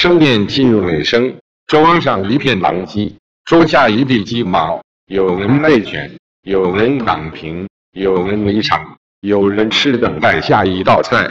盛宴进入尾声，桌上一片狼藉，桌下一地鸡毛，有人内卷，有人躺平，有人离场，有人吃等待下一道菜。